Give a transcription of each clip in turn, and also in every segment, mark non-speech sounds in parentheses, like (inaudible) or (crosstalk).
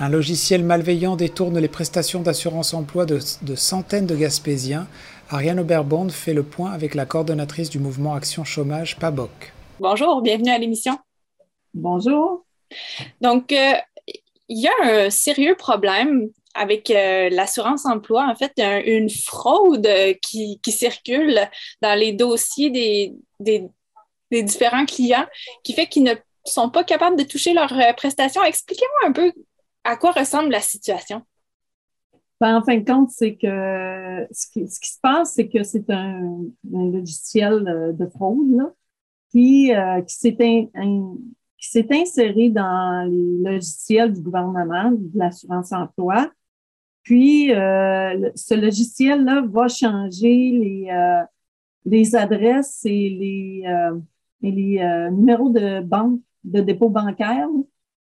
Un logiciel malveillant détourne les prestations d'assurance emploi de, centaines de Gaspésiens. Ariane Oberbond fait le point avec la coordonnatrice du mouvement Action Chômage, PABOC. Bonjour, bienvenue à l'émission. Bonjour. Donc, euh, il y a un sérieux problème avec euh, l'assurance emploi, en fait, une fraude qui, circule dans les dossiers des, des différents clients qui fait qu'ils ne sont pas capables de toucher leurs euh, prestations. Expliquez-moi un peu à quoi ressemble la situation? Ben, en fin de compte, c'est que ce qui, se passe, c'est que c'est un, logiciel euh, de fraude là, qui, euh, qui s'est inséré dans les logiciels du gouvernement, de l'assurance emploi. Puis, euh, ce logiciel-là va changer les, les adresses et les, et les numéros de banque, de dépôt bancaire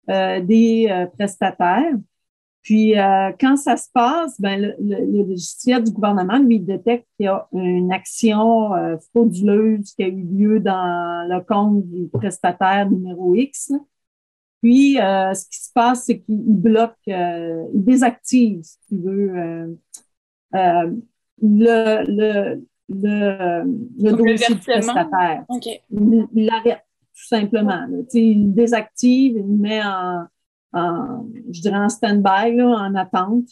des euh, prestataires. Puis, euh, quand ça se passe, ben, le, le, logiciel du gouvernement, lui, détecte qu'il y a une action frauduleuse qui a eu lieu dans le compte du prestataire numéro X. Puis, ce qui se passe, c'est qu'il bloque, il désactive, si tu veux, le, le, le, le dossier du prestataire. Il l'arrête tout simplement. Il désactive, il met en, je dirais en stand-by, en attente.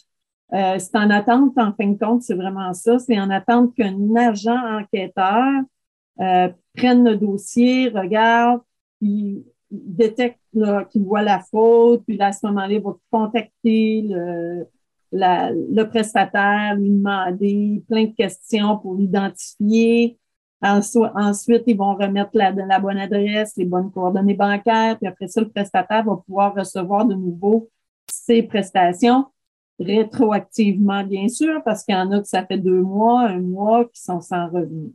Euh, c'est en attente, en fin de compte, c'est vraiment ça. C'est en attente qu'un agent enquêteur euh, prenne le dossier, regarde, il détecte qu'il voit la faute, puis à ce moment-là, il va contacter le, le prestataire, lui demander plein de questions pour l'identifier. Ensuite, ils vont remettre la, bonne adresse, les bonnes coordonnées bancaires, puis après ça, le prestataire va pouvoir recevoir de nouveau ses prestations rétroactivement, bien sûr, parce qu'il y en a que ça fait deux mois, un mois qui sont sans revenu.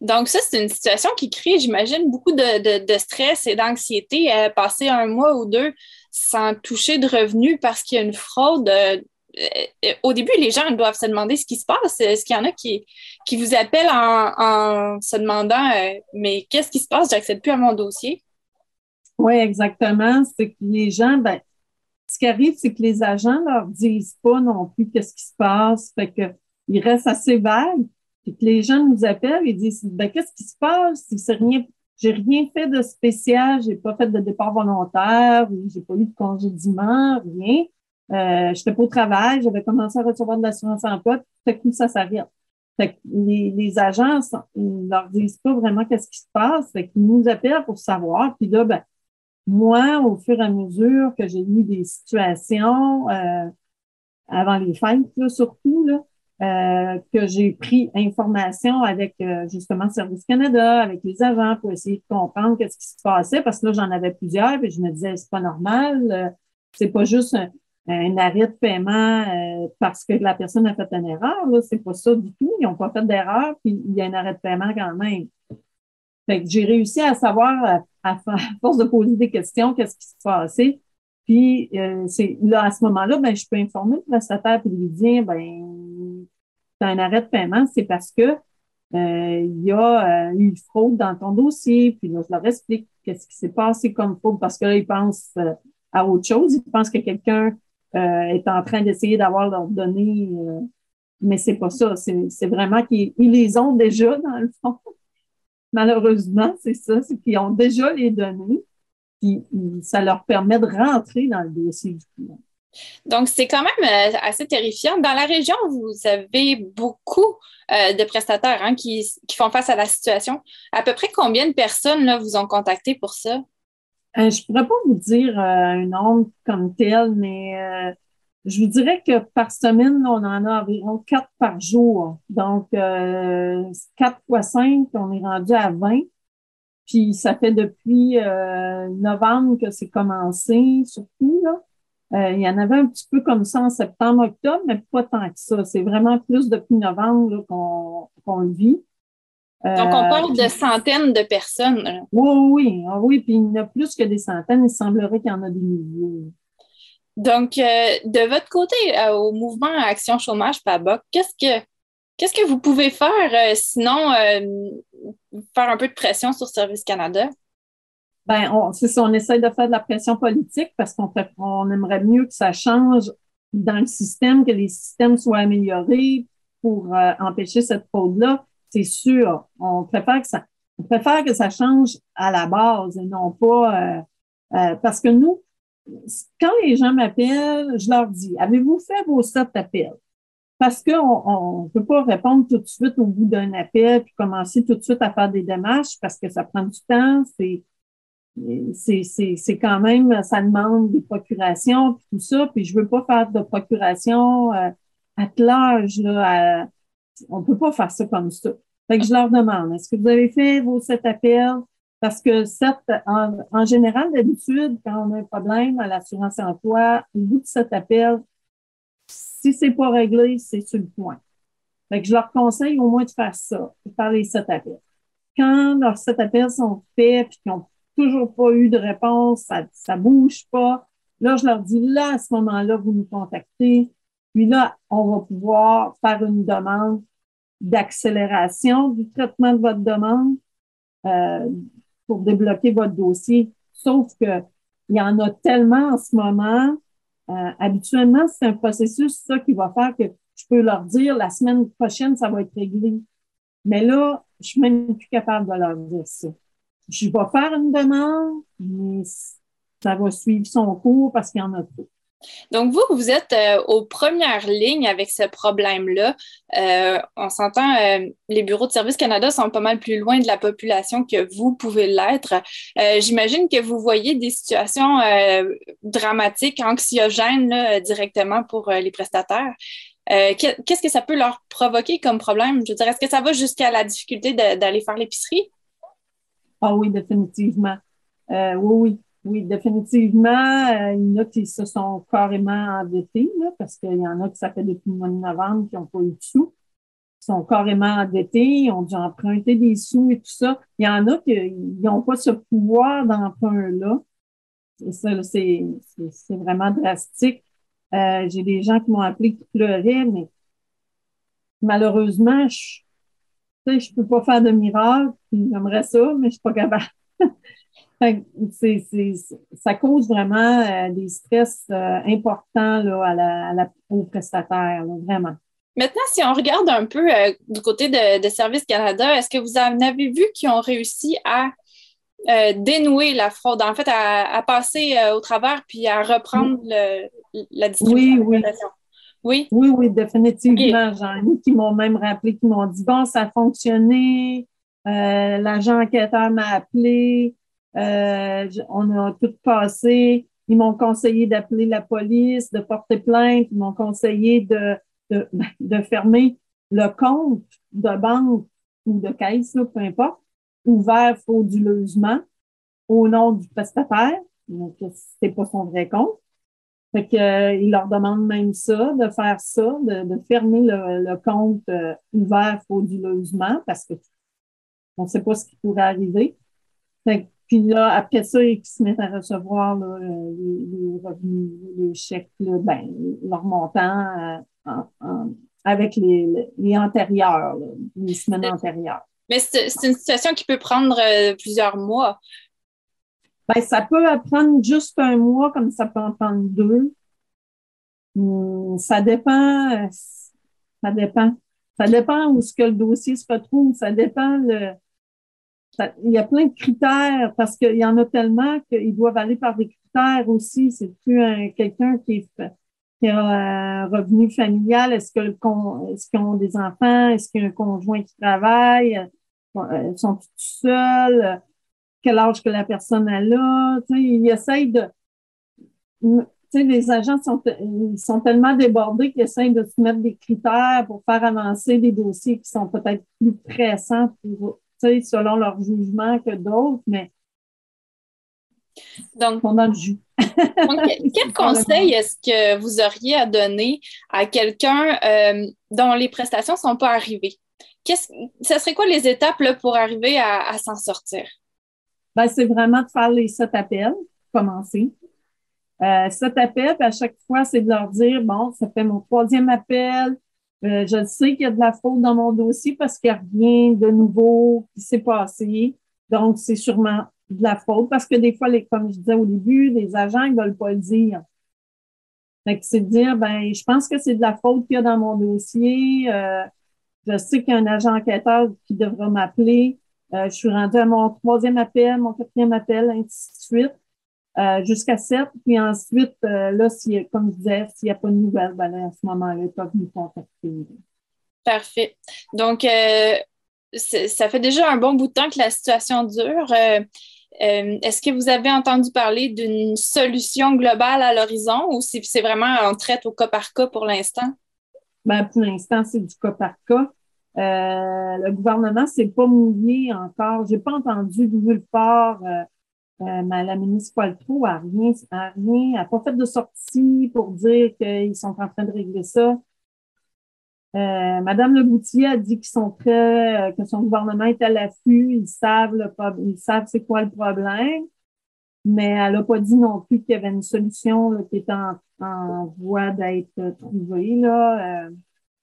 Donc, ça, c'est une situation qui crée, j'imagine, beaucoup de, de, stress et d'anxiété à passer un mois ou deux sans toucher de revenus parce qu'il y a une fraude. Euh, euh, au début, les gens doivent se demander ce qui se passe. Est-ce qu'il y en a qui, qui vous appellent en, se demandant euh, Mais qu'est-ce qui se passe? J'accède plus à mon dossier? Oui, exactement. C'est que les gens, ben, ce qui arrive, c'est que les agents ne leur disent pas non plus qu'est-ce qui se passe. Fait que ils restent assez vagues. Puis que les gens nous appellent et disent ben, qu'est-ce qui se passe? C'est rien. J'ai rien fait de spécial, j'ai pas fait de départ volontaire, j'ai pas eu de congédiement, rien. Euh, j'étais pas au travail, j'avais commencé à recevoir de l'assurance emploi, fait que ça s'arrête. Les, les agents, ils leur disent pas vraiment qu'est-ce qui se passe, fait qu'ils nous appellent pour savoir. Puis là, ben, moi, au fur et à mesure que j'ai eu des situations euh, avant les fêtes, là, surtout, là, euh, que j'ai pris information avec euh, justement Service Canada, avec les agents pour essayer de comprendre qu'est-ce qui se passait, parce que là, j'en avais plusieurs, et je me disais, c'est pas normal, euh, c'est pas juste un, un arrêt de paiement euh, parce que la personne a fait une erreur. Là, c'est pas ça du tout. Ils n'ont pas fait d'erreur, puis il y a un arrêt de paiement quand même. Fait que j'ai réussi à savoir, euh, à, force de poser des questions, qu'est-ce qui se passait. Puis euh, c'est là, à ce moment-là, ben, je peux informer le prestataire et lui dire ben as un arrêt de paiement, c'est parce que il y a eu une fraude dans ton dossier, puis là, je leur explique qu'est-ce qui s'est passé comme fraude, parce que là, ils pensent à autre chose. Ils pensent que quelqu'un euh, est en train d'essayer d'avoir leurs données, euh, mais c'est pas ça. C'est vraiment qu'ils les ont déjà dans le fond. (laughs) Malheureusement, c'est ça, c'est qu'ils ont déjà les données, puis ça leur permet de rentrer dans le dossier du client. Donc, c'est quand même euh, assez terrifiant. Dans la région, vous avez beaucoup de prestataires hein, qui, qui, font face à la situation. À peu près combien de personnes là, vous ont contacté pour ça? Euh, je ne pourrais pas vous dire euh, un nombre comme tel, mais euh, je vous dirais que par semaine, on en a environ quatre par jour. Donc, quatre fois cinq, on est rendu à 20. Puis ça fait depuis novembre que c'est commencé, surtout. Là. il y en avait un petit peu comme ça en septembre, octobre, mais pas tant que ça. C'est vraiment plus depuis novembre qu'on le vit. Donc, on parle de euh, centaines de personnes. Oui, oui, ah oui. Puis il y en a plus que des centaines. Il semblerait qu'il y en a des milliers. Donc, euh, de votre côté, euh, au mouvement Action Chômage PABOC, qu'est-ce que qu'est-ce que vous pouvez faire sinon faire un peu de pression sur Service Canada? Ben, on, c'est ça, on essaie de faire de la pression politique parce qu'on on aimerait mieux que ça change dans le système, que les systèmes soient améliorés pour euh, empêcher cette fraude-là. C'est sûr. On préfère que ça, que ça change à la base et non pas euh, euh, parce que nous, quand les gens m'appellent, je leur dis, avez-vous fait vos sept appels? Parce qu'on ne peut pas répondre tout de suite au bout d'un appel puis commencer tout de suite à faire des démarches parce que ça prend du temps. C'est c'est quand même, ça demande des procurations puis tout ça. Puis je veux pas faire de procuration euh, à l'âge. On peut pas faire ça comme ça. Fait que je leur demande, est-ce que vous avez fait vos sept appels? Parce que sept, en, général, d'habitude, quand on a un problème à l'assurance emploi, au bout de cet appel, si c'est pas réglé, c'est sur le point. Fait que je leur conseille au moins de faire ça, de faire les sept appels. Quand leurs sept appels sont faits puis qu'ils n'ont toujours pas eu de réponse, ça, ça bouge pas, là, je leur dis, là, à ce moment-là, vous nous contactez. Puis là, on va pouvoir faire une demande d'accélération du traitement de votre demande euh, pour débloquer votre dossier. Sauf que il y en a tellement en ce moment euh, habituellement, c'est un processus, ça, qui va faire que je peux leur dire la semaine prochaine, ça va être réglé. Mais là, je suis même plus capable de leur dire ça. Je vais faire une demande, mais ça va suivre son cours parce qu'il y en a trop. Donc, vous, vous êtes euh, aux premières lignes avec ce problème-là. Euh, on s'entend, euh, les bureaux de Service Canada sont pas mal plus loin de la population que vous pouvez l'être. J'imagine que vous voyez des situations dramatiques, anxiogènes directement pour les prestataires. Qu'est-ce que ça peut leur provoquer comme problème? Je veux dire, est-ce que ça va jusqu'à la difficulté d'aller faire l'épicerie? Ah oui, définitivement. oui, oui. Oui, définitivement. Euh, il y en a qui se sont carrément endettés, là, parce qu'il y en a qui ça fait depuis le mois de novembre qui n'ont pas eu de sous. Ils sont carrément endettés, ils ont dû emprunter des sous et tout ça. Il y en a qui n'ont pas ce pouvoir d'emprunt-là. Ça, c'est vraiment drastique. Euh, J'ai des gens qui m'ont appelé qui pleuraient, mais malheureusement, je ne peux pas faire de miracle. J'aimerais ça, mais je suis pas capable. Ça cause vraiment euh, des stress euh, importants là, à la, à la, aux prestataires, vraiment. Maintenant, si on regarde un peu euh, du côté de, de Service Canada, est-ce que vous en avez vu qui ont réussi à dénouer la fraude, en fait, à, passer au travers puis à reprendre le, la distribution oui, oui. Oui? Oui, définitivement. J'en ai qui m'ont même rappelé, qui m'ont dit Bon, ça a fonctionné, l'agent enquêteur m'a appelé, euh, on a tout passé. Ils m'ont conseillé d'appeler la police, de porter plainte. Ils m'ont conseillé de, de, (laughs) fermer le compte de banque ou de caisse, peu importe, ouvert frauduleusement au nom du prestataire. Donc, c'est pas son vrai compte. Fait que, euh, leur demande même ça, de faire ça, de, fermer le, compte euh, ouvert frauduleusement parce que on ne sait pas ce qui pourrait arriver. Fait puis là, après ça, ils se mettent à recevoir là, les, revenus, les chèques, là, ben, leur montant euh, avec les, les antérieurs, les semaines antérieures. Mais c'est une situation qui peut prendre euh, plusieurs mois. Ben, ça peut prendre juste un mois, comme ça peut en prendre deux. Hum, ça dépend. Euh, ça dépend. Ça dépend où ce que le dossier se retrouve. Ça dépend le, il y a plein de critères parce qu'il y en a tellement qu'ils doivent aller par des critères aussi. C'est plus quelqu'un qui, a un revenu familial? Est-ce qu'ils ont des enfants? Est-ce qu'il y a un conjoint qui travaille? Euh, ils sont tous seuls? Quel âge que la personne a là? Ils essayent de, les agents sont, ils sont tellement débordés qu'ils essayent de se mettre des critères pour faire avancer des dossiers qui sont peut-être plus pressants pour selon leur jugement que d'autres, mais donc, on a (laughs) le jus. quel conseil est-ce que vous auriez à donner à quelqu'un euh, dont les prestations ne sont pas arrivées? ce serait quoi les étapes pour arriver à, s'en sortir? Ben, c'est vraiment de faire les sept appels, commencer. Euh, sept appels, à chaque fois, c'est de leur dire, bon, ça fait mon troisième appel, euh, je sais qu'il y a de la faute dans mon dossier parce qu'il n'y a rien de nouveau qui s'est passé. Donc, c'est sûrement de la faute parce que des fois, les, comme je disais au début, les agents ne veulent pas le dire. Fait que c'est de dire, ben, je pense que c'est de la faute qu'il y a dans mon dossier. Euh, je sais qu'il y a un agent enquêteur qui devra m'appeler. Euh, je suis rendue à mon troisième appel, mon quatrième appel, ainsi de suite, euh, jusqu'à sept. Puis ensuite, là, si, comme je disais, s'il n'y a pas de nouvelles, ben à ce moment-là, ils peuvent nous contacter. Parfait. Donc, ça fait déjà un bon bout de temps que la situation dure. Euh, est-ce que vous avez entendu parler d'une solution globale à l'horizon ou si c'est vraiment en traite au cas par cas pour l'instant? Ben, pour l'instant, c'est du cas par cas. Euh, le gouvernement ne s'est pas mouillé encore. Je n'ai pas entendu le fort. Euh, euh, la ministre Poiltreau n'a rien, a rien, n'a pas fait de sortie pour dire qu'ils sont en train de régler ça. Euh, Madame Leboutier a dit qu'ils sont prêts, euh, que son gouvernement est à l'affût, ils savent savent c'est quoi le problème, mais elle n'a pas dit non plus qu'il y avait une solution qui était en, voie d'être trouvée. Là.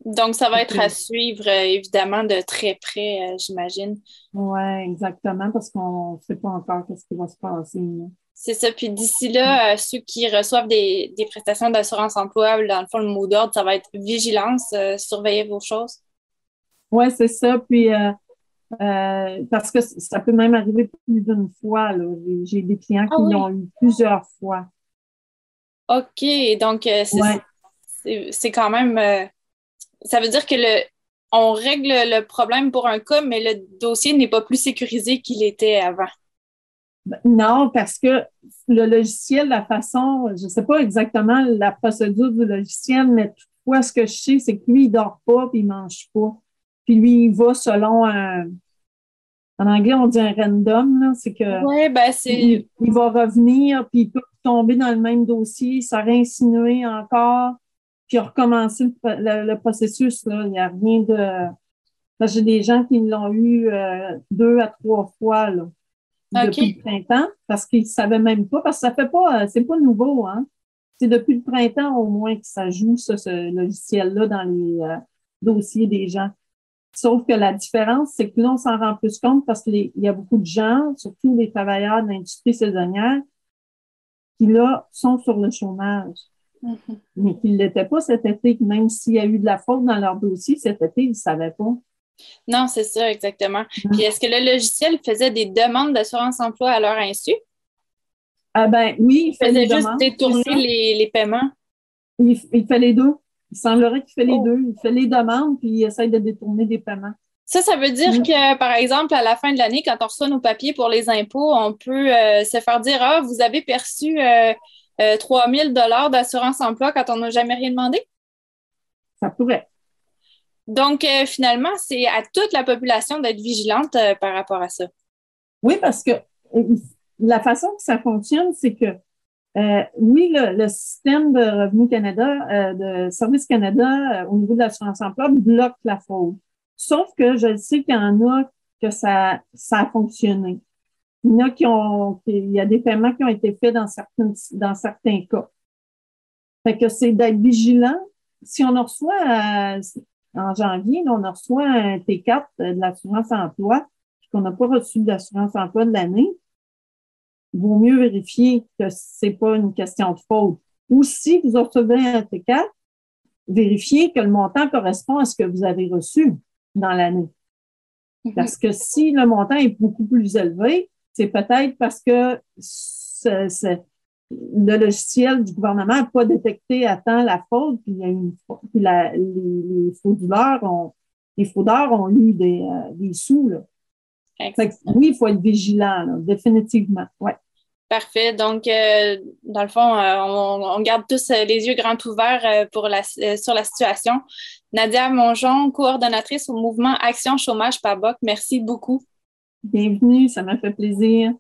Euh. Donc, ça va être à suivre, évidemment, de très près, j'imagine. Oui, exactement, parce qu'on ne sait pas encore ce qui va se passer. C'est ça. Puis d'ici là, euh, ceux qui reçoivent des, prestations d'assurance emploi, dans le fond, le mot d'ordre, ça va être vigilance, euh, surveiller vos choses. Oui, c'est ça. Puis euh, parce que ça peut même arriver plus d'une fois. J'ai des clients qui ah l'ont eu plusieurs fois. OK. Donc, c'est quand même. Ça veut dire que le, on règle le problème pour un cas, mais le dossier n'est pas plus sécurisé qu'il était avant. Non, parce que le logiciel, la façon, je ne sais pas exactement la procédure du logiciel, mais toutefois, ce que je sais, c'est que lui, il ne dort pas puis il ne mange pas. Puis lui, il va selon un. En anglais, on dit un random, c'est que. Oui, ben c'est. Il, va revenir, puis il peut tomber dans le même dossier, ça réinsinuer encore, puis recommencer le, processus. Là. Il n'y a rien de. J'ai des gens qui l'ont eu euh, deux à trois fois. Là depuis le printemps parce qu'ils ne savaient même pas, parce que ça fait pas, euh, c'est pas nouveau, hein. C'est depuis le printemps au moins que ça joue, ce logiciel-là, dans les euh, dossiers des gens. Sauf que la différence, c'est que là, on s'en rend plus compte parce qu'il y a beaucoup de gens, surtout les travailleurs de l'industrie saisonnière, qui là sont sur le chômage. Mais qui ne l'étaient pas cet été, même s'il y a eu de la faute dans leur dossier cet été, ils ne savaient pas. Non, c'est ça, exactement. Puis est-ce que le logiciel faisait des demandes d'assurance emploi à leur insu? Ah ben oui, il faisait juste détourner les, paiements. Il, fait les deux. Il semblerait qu'il fait les oh. deux. Il fait les demandes puis il essaie de détourner des paiements. Ça, ça veut dire mm. que, par exemple, à la fin de l'année, quand on reçoit nos papiers pour les impôts, on peut euh, se faire dire Ah, vous avez perçu euh, 3 euh, 000 d'assurance emploi quand on n'a jamais rien demandé? Ça pourrait. Donc, euh, finalement, c'est à toute la population d'être vigilante euh, par rapport à ça. Oui, parce que la façon que ça fonctionne, c'est que oui, le, système de Revenu Canada, de Service Canada au niveau de l'assurance emploi bloque la fraude. Sauf que je sais qu'il y en a que ça, ça a fonctionné. Il y en a qui ont, il y a des paiements qui ont été faits dans certains, dans certains cas. Fait que c'est d'être vigilant. Si on reçoit, en janvier, on reçoit un T4 de l'assurance emploi, puis qu'on n'a pas reçu de l'assurance emploi de l'année. Il vaut mieux vérifier que c'est pas une question de faute. Ou si vous recevez un T4, vérifiez que le montant correspond à ce que vous avez reçu dans l'année. Mhm. Parce que si le montant est beaucoup plus élevé, c'est peut-être parce que le logiciel du gouvernement n'a pas détecté à temps la faute, puis, il y a une, puis la, les, fraudeurs ont, les fraudeurs ont eu des, euh, des sous. Là. oui, il faut être vigilant, là, définitivement. Ouais. Parfait. Donc, euh, dans le fond, euh, on, on, garde tous les yeux grands ouverts pour la, sur la situation. Nadia Mongeon, coordonnatrice au mouvement Action Chômage par BOC, merci beaucoup. Bienvenue, ça m'a fait plaisir.